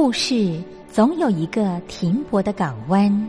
故事总有一个停泊的港湾。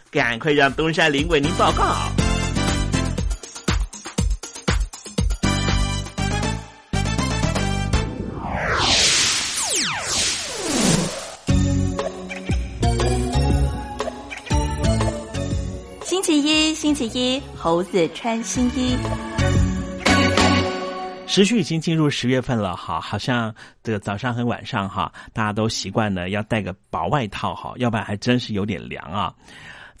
赶快让东山林为您报告。星期一，星期一，猴子穿新衣。时序已经进入十月份了哈，好像这个早上和晚上哈，大家都习惯呢要带个薄外套哈，要不然还真是有点凉啊。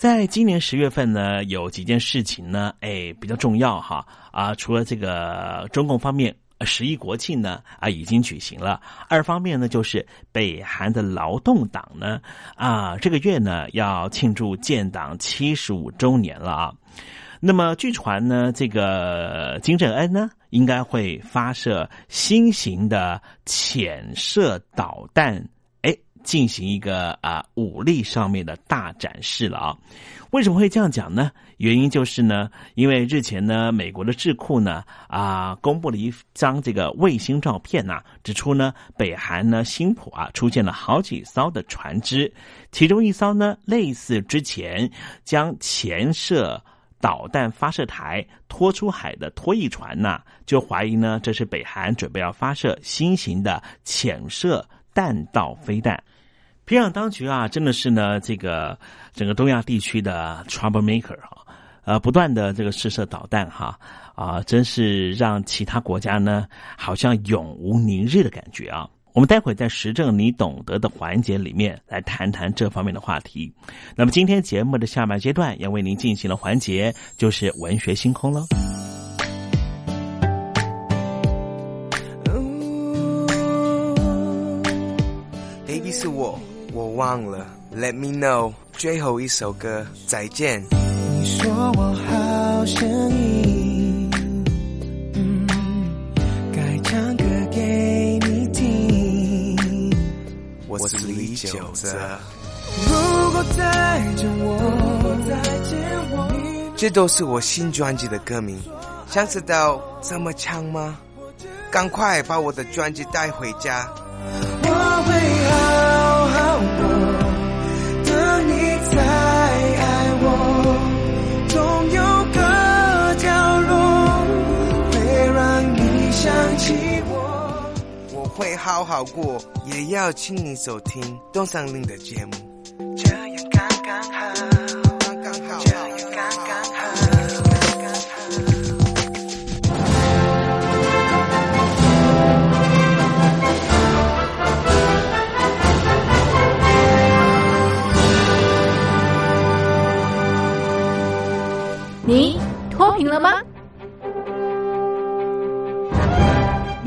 在今年十月份呢，有几件事情呢，哎，比较重要哈啊，除了这个中共方面。十一国庆呢啊已经举行了。二方面呢，就是北韩的劳动党呢啊这个月呢要庆祝建党七十五周年了啊。那么据传呢，这个金正恩呢应该会发射新型的潜射导弹，进行一个啊武力上面的大展示了啊。为什么会这样讲呢？原因就是呢，因为日前呢，美国的智库呢啊公布了一张这个卫星照片呐，指出呢，北韩呢新浦啊出现了好几艘的船只，其中一艘呢类似之前将潜射导弹发射台拖出海的拖曳船呐，就怀疑呢这是北韩准备要发射新型的潜射弹道飞弹。平壤当局啊，真的是呢，这个整个东亚地区的 trouble maker 哈，呃，不断的这个试射导弹哈，啊，真是让其他国家呢，好像永无宁日的感觉啊。我们待会在时政你懂得的环节里面来谈谈这方面的话题。那么今天节目的下半阶段要为您进行的环节就是文学星空喽。Baby 是我。我忘了，Let me know，最后一首歌，再见。你说我好声音，嗯，该唱歌给你听。我是李九泽。如果再见我，再见我，这都是我新专辑的歌名。想知道怎么唱吗？赶快把我的专辑带回家。会好好过，也要请你收听东山林的节目。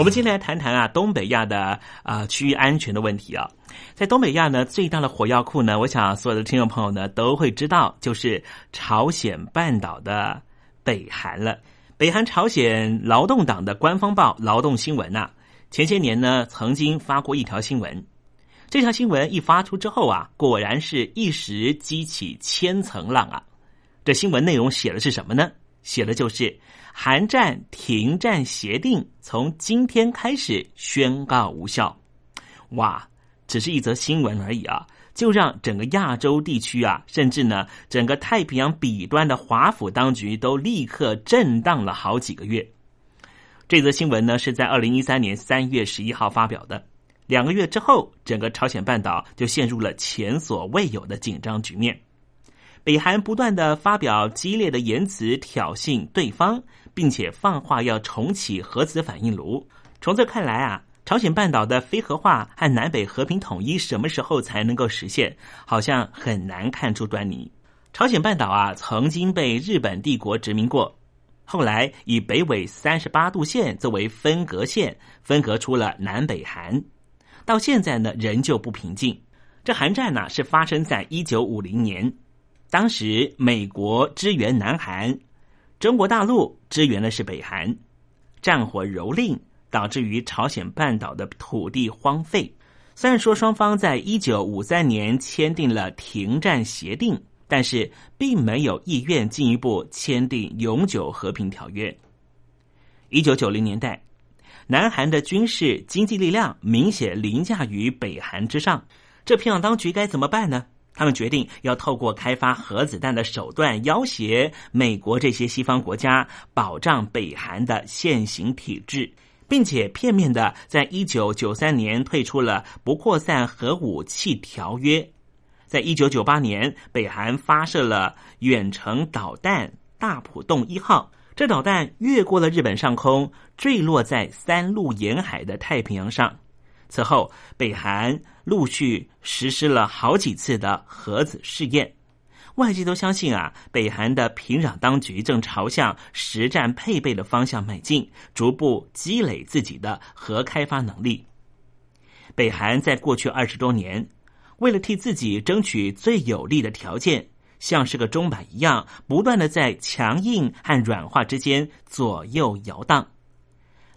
我们今天来谈谈啊，东北亚的啊区域安全的问题啊。在东北亚呢，最大的火药库呢，我想所有的听众朋友呢都会知道，就是朝鲜半岛的北韩了。北韩朝鲜劳动党的官方报《劳动新闻》呐，前些年呢曾经发过一条新闻。这条新闻一发出之后啊，果然是一时激起千层浪啊。这新闻内容写的是什么呢？写的就是韩战停战协定从今天开始宣告无效。哇！只是一则新闻而已啊，就让整个亚洲地区啊，甚至呢整个太平洋彼端的华府当局都立刻震荡了好几个月。这则新闻呢是在二零一三年三月十一号发表的，两个月之后，整个朝鲜半岛就陷入了前所未有的紧张局面。北韩不断的发表激烈的言辞挑衅对方，并且放话要重启核子反应炉。从这看来啊。朝鲜半岛的非核化和南北和平统一什么时候才能够实现？好像很难看出端倪。朝鲜半岛啊，曾经被日本帝国殖民过，后来以北纬三十八度线作为分隔线，分隔出了南北韩。到现在呢，仍旧不平静。这韩战呢，是发生在一九五零年，当时美国支援南韩，中国大陆支援的是北韩，战火蹂躏。导致于朝鲜半岛的土地荒废。虽然说双方在一九五三年签订了停战协定，但是并没有意愿进一步签订永久和平条约。一九九零年代，南韩的军事经济力量明显凌驾于北韩之上，这平壤当局该怎么办呢？他们决定要透过开发核子弹的手段要挟美国这些西方国家，保障北韩的现行体制。并且片面的在一九九三年退出了不扩散核武器条约，在一九九八年，北韩发射了远程导弹大浦洞一号，这导弹越过了日本上空，坠落在三陆沿海的太平洋上。此后，北韩陆续实施了好几次的核子试验。外界都相信啊，北韩的平壤当局正朝向实战配备的方向迈进，逐步积累自己的核开发能力。北韩在过去二十多年，为了替自己争取最有利的条件，像是个钟摆一样，不断的在强硬和软化之间左右摇荡。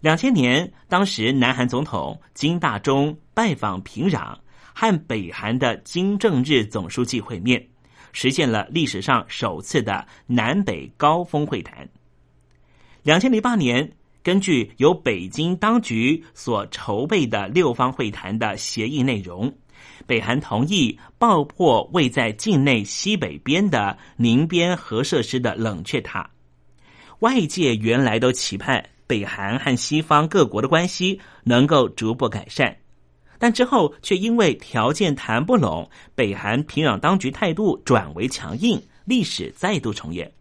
两千年，当时南韩总统金大中拜访平壤，和北韩的金正日总书记会面。实现了历史上首次的南北高峰会谈。两千零八年，根据由北京当局所筹备的六方会谈的协议内容，北韩同意爆破位在境内西北边的宁边核设施的冷却塔。外界原来都期盼北韩和西方各国的关系能够逐步改善。但之后却因为条件谈不拢，北韩平壤当局态度转为强硬，历史再度重演。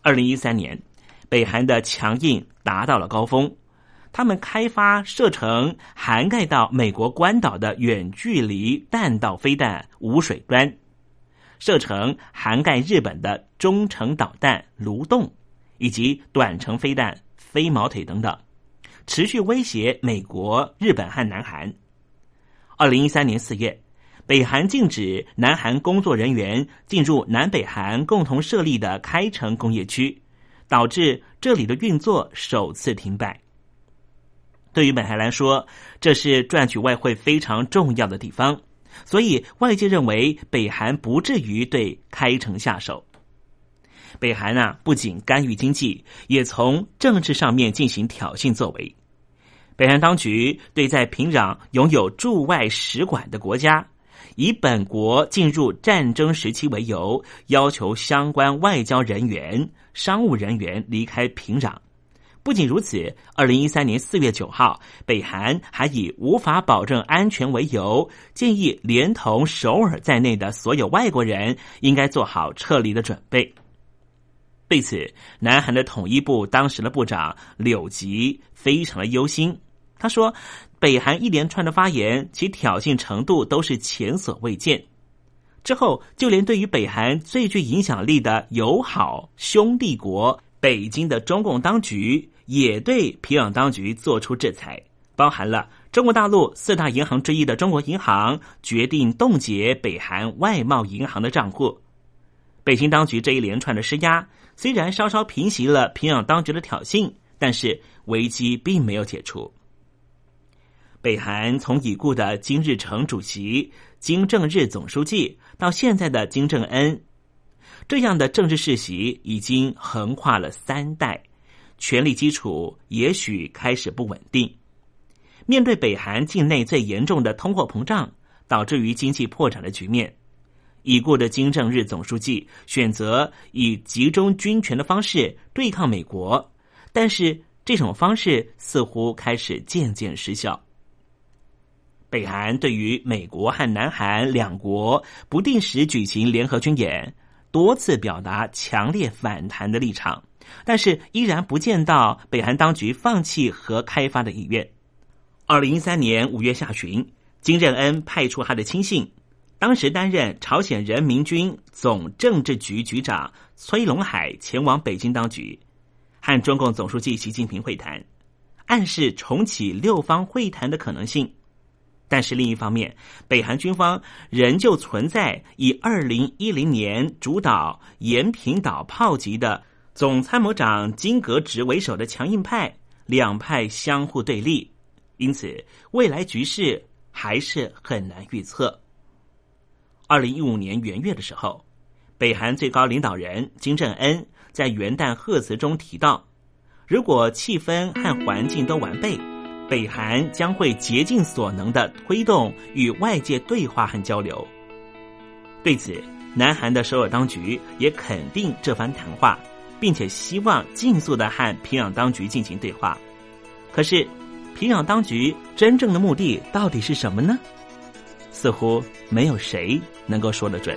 二零一三年，北韩的强硬达到了高峰，他们开发射程涵盖到美国关岛的远距离弹道飞弹“无水端”，射程涵盖日本的中程导弹“卢洞”，以及短程飞弹“飞毛腿”等等。持续威胁美国、日本和南韩。二零一三年四月，北韩禁止南韩工作人员进入南北韩共同设立的开城工业区，导致这里的运作首次停摆。对于北韩来说，这是赚取外汇非常重要的地方，所以外界认为北韩不至于对开城下手。北韩啊，不仅干预经济，也从政治上面进行挑衅作为。北韩当局对在平壤拥有驻外使馆的国家，以本国进入战争时期为由，要求相关外交人员、商务人员离开平壤，不仅如此，二零一三年四月九号，北韩还以无法保证安全为由，建议连同首尔在内的所有外国人应该做好撤离的准备。对此，南韩的统一部当时的部长柳吉非常的忧心。他说：“北韩一连串的发言，其挑衅程度都是前所未见。”之后，就连对于北韩最具影响力的友好兄弟国北京的中共当局。也对平壤当局做出制裁，包含了中国大陆四大银行之一的中国银行决定冻结北韩外贸银行的账户。北京当局这一连串的施压，虽然稍稍平息了平壤当局的挑衅，但是危机并没有解除。北韩从已故的金日成主席、金正日总书记到现在的金正恩，这样的政治世袭已经横跨了三代。权力基础也许开始不稳定。面对北韩境内最严重的通货膨胀，导致于经济破产的局面，已故的金正日总书记选择以集中军权的方式对抗美国，但是这种方式似乎开始渐渐失效。北韩对于美国和南韩两国不定时举行联合军演，多次表达强烈反弹的立场。但是依然不见到北韩当局放弃核开发的意愿。二零一三年五月下旬，金正恩派出他的亲信，当时担任朝鲜人民军总政治局局长崔龙海前往北京当局，和中共总书记习近平会谈，暗示重启六方会谈的可能性。但是另一方面，北韩军方仍旧存在以二零一零年主导延坪岛炮击的。总参谋长金格直为首的强硬派，两派相互对立，因此未来局势还是很难预测。二零一五年元月的时候，北韩最高领导人金正恩在元旦贺词中提到，如果气氛和环境都完备，北韩将会竭尽所能的推动与外界对话和交流。对此，南韩的首尔当局也肯定这番谈话。并且希望尽速的和平壤当局进行对话，可是平壤当局真正的目的到底是什么呢？似乎没有谁能够说得准。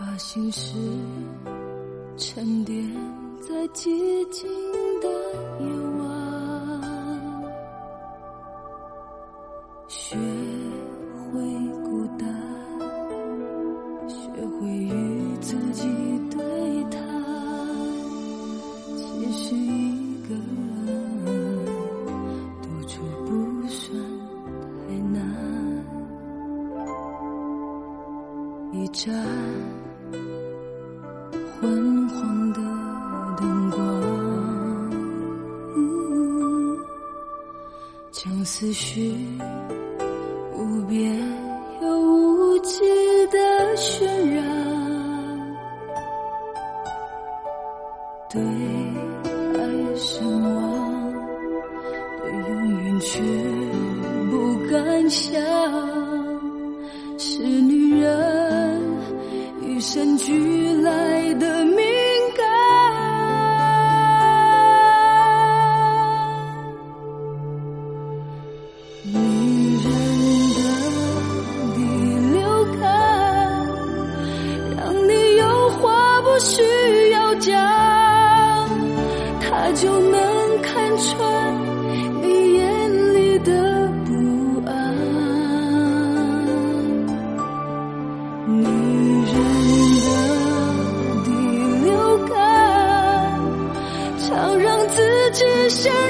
把心事沉淀在寂静的夜晚。是。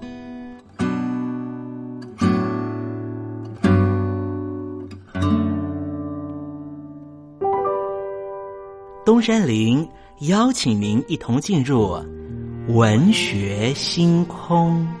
山林邀请您一同进入文学星空。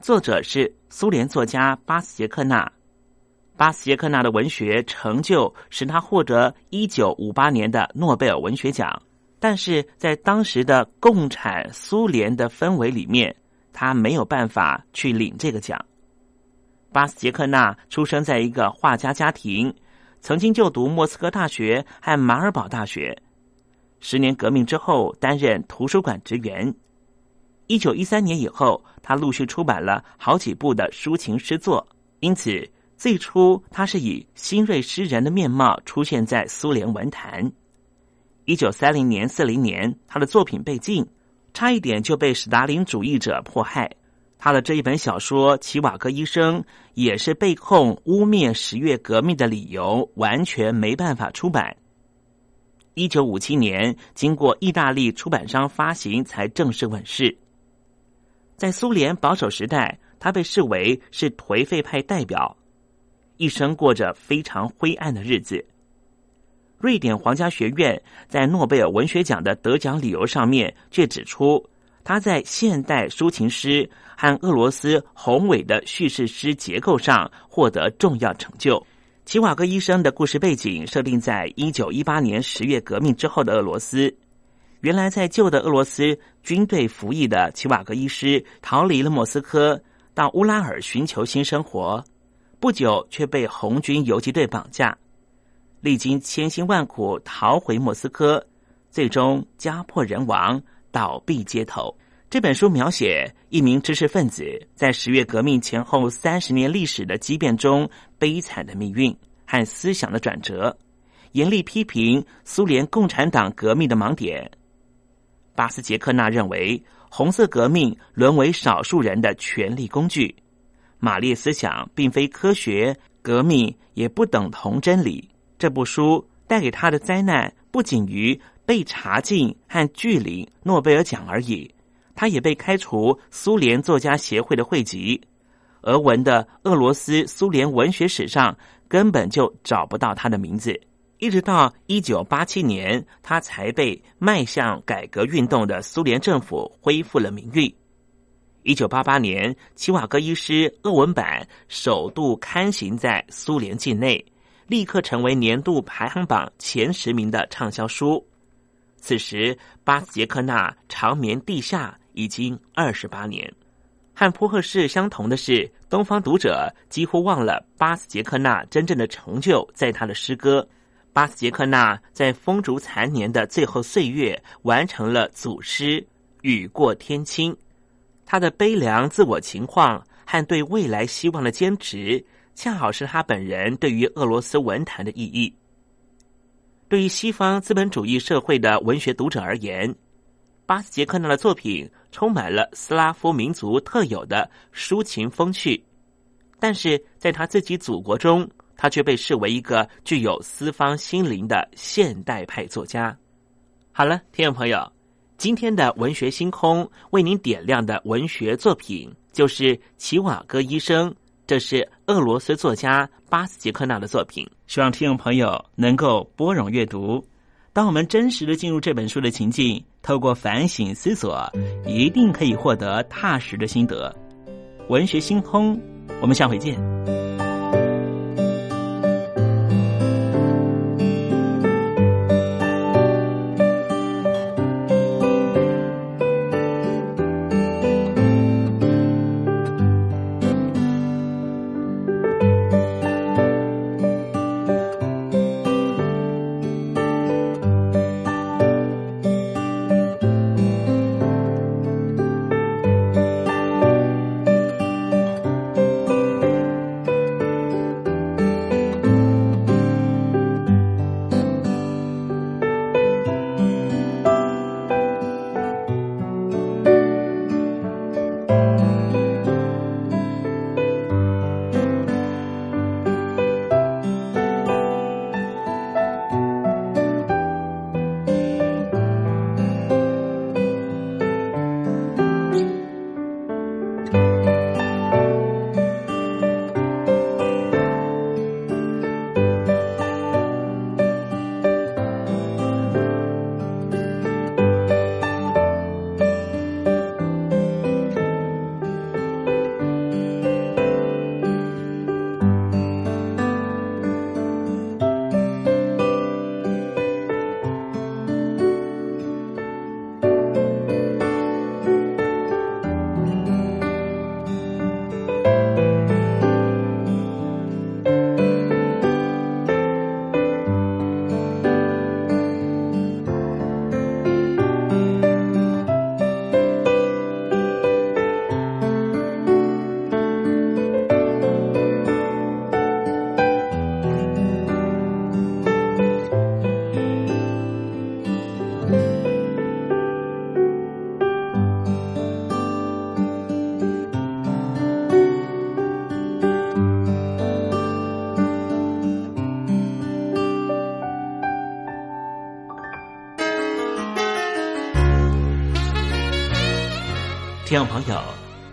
作者是苏联作家巴斯杰克纳。巴斯杰克纳的文学成就使他获得一九五八年的诺贝尔文学奖，但是在当时的共产苏联的氛围里面，他没有办法去领这个奖。巴斯杰克纳出生在一个画家家庭，曾经就读莫斯科大学和马尔堡大学。十年革命之后，担任图书馆职员。一九一三年以后，他陆续出版了好几部的抒情诗作，因此最初他是以新锐诗人的面貌出现在苏联文坛。一九三零年、四零年，他的作品被禁，差一点就被史达林主义者迫害。他的这一本小说《齐瓦戈医生》也是被控污蔑十月革命的理由，完全没办法出版。一九五七年，经过意大利出版商发行，才正式问世。在苏联保守时代，他被视为是颓废派代表，一生过着非常灰暗的日子。瑞典皇家学院在诺贝尔文学奖的得奖理由上面却指出，他在现代抒情诗和俄罗斯宏伟的叙事诗结构上获得重要成就。齐瓦戈医生的故事背景设定在一九一八年十月革命之后的俄罗斯。原来在旧的俄罗斯军队服役的齐瓦格医师逃离了莫斯科，到乌拉尔寻求新生活。不久却被红军游击队绑架，历经千辛万苦逃回莫斯科，最终家破人亡，倒闭街头。这本书描写一名知识分子在十月革命前后三十年历史的激变中悲惨的命运和思想的转折，严厉批评苏联共产党革命的盲点。巴斯杰克纳认为，红色革命沦为少数人的权力工具。马列思想并非科学，革命也不等同真理。这部书带给他的灾难，不仅于被查禁和拒领诺贝尔奖而已，他也被开除苏联作家协会的会籍。俄文的俄罗斯苏联文学史上根本就找不到他的名字。一直到一九八七年，他才被迈向改革运动的苏联政府恢复了名誉。一九八八年，《齐瓦戈医师》俄文版首度刊行在苏联境内，立刻成为年度排行榜前十名的畅销书。此时，巴斯杰克纳长眠地下已经二十八年。和普赫士相同的是，东方读者几乎忘了巴斯杰克纳真正的成就在他的诗歌。巴斯杰克纳在风烛残年的最后岁月，完成了祖诗《雨过天青》。他的悲凉自我情况和对未来希望的坚持，恰好是他本人对于俄罗斯文坛的意义。对于西方资本主义社会的文学读者而言，巴斯杰克纳的作品充满了斯拉夫民族特有的抒情风趣，但是在他自己祖国中，他却被视为一个具有西方心灵的现代派作家。好了，听众朋友，今天的文学星空为您点亮的文学作品就是齐瓦戈医生，这是俄罗斯作家巴斯杰克纳的作品。希望听众朋友能够拨冗阅读。当我们真实的进入这本书的情境，透过反省思索，一定可以获得踏实的心得。文学星空，我们下回见。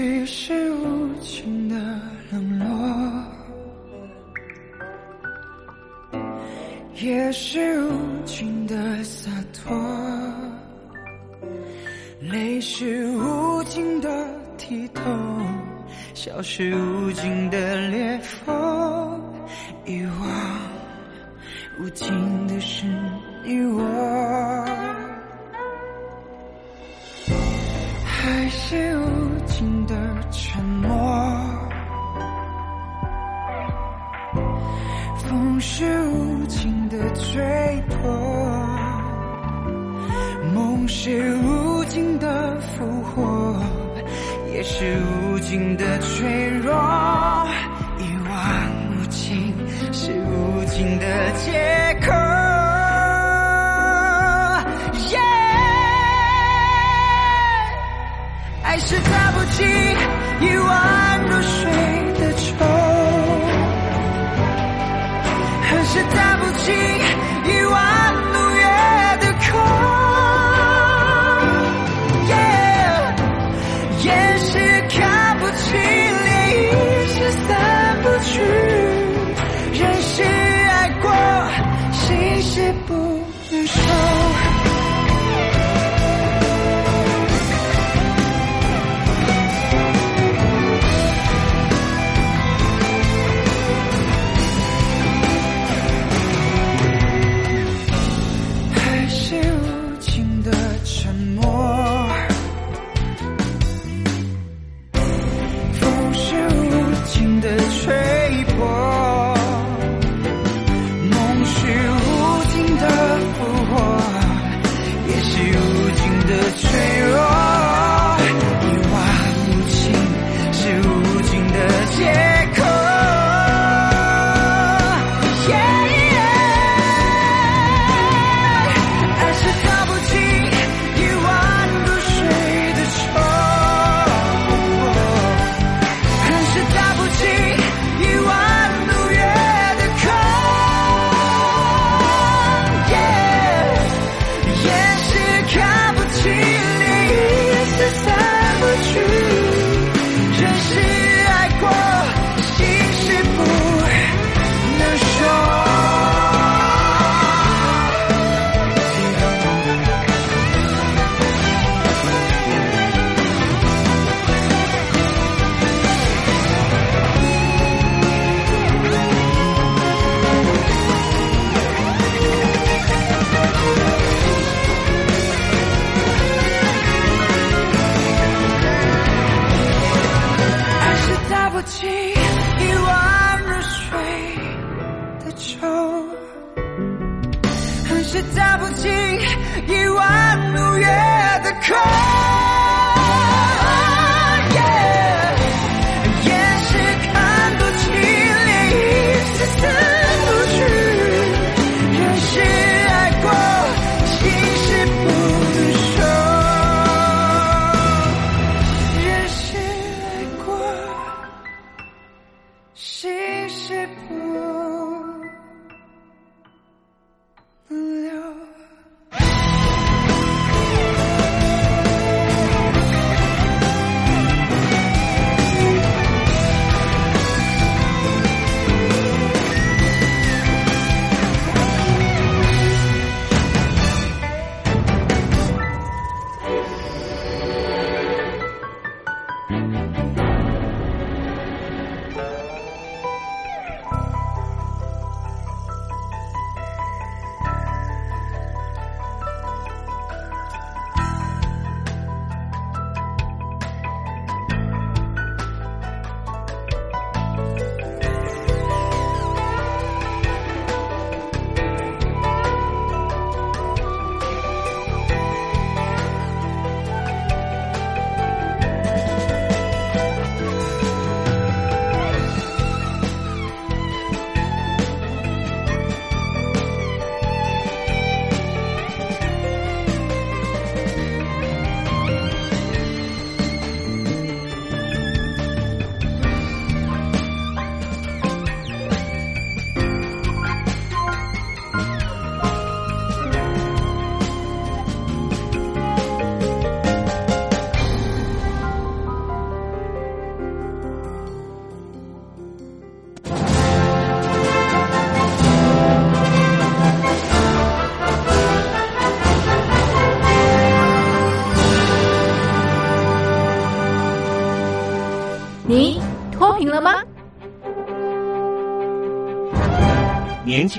雨是无情的冷落，也是无尽的洒脱，泪是无尽的剔透，笑是无尽的裂缝，遗忘无尽的是你我。尽的脆弱。一望无尽是无尽的借口。爱是打不起遗忘是打不进一万路月的空。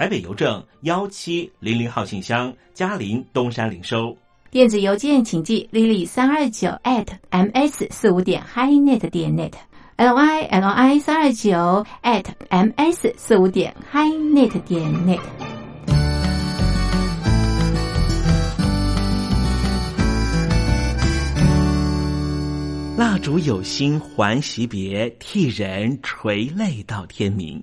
台北邮政幺七零零号信箱，嘉陵东山领收。电子邮件请寄 lily 三二九 at ms 四五点 highnet 点 net l y l i 三二九 at ms 四五点 highnet 点 net。蜡烛有心还惜别，替人垂泪到天明。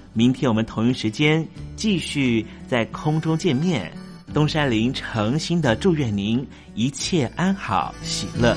明天我们同一时间继续在空中见面。东山林诚心的祝愿您一切安好，喜乐。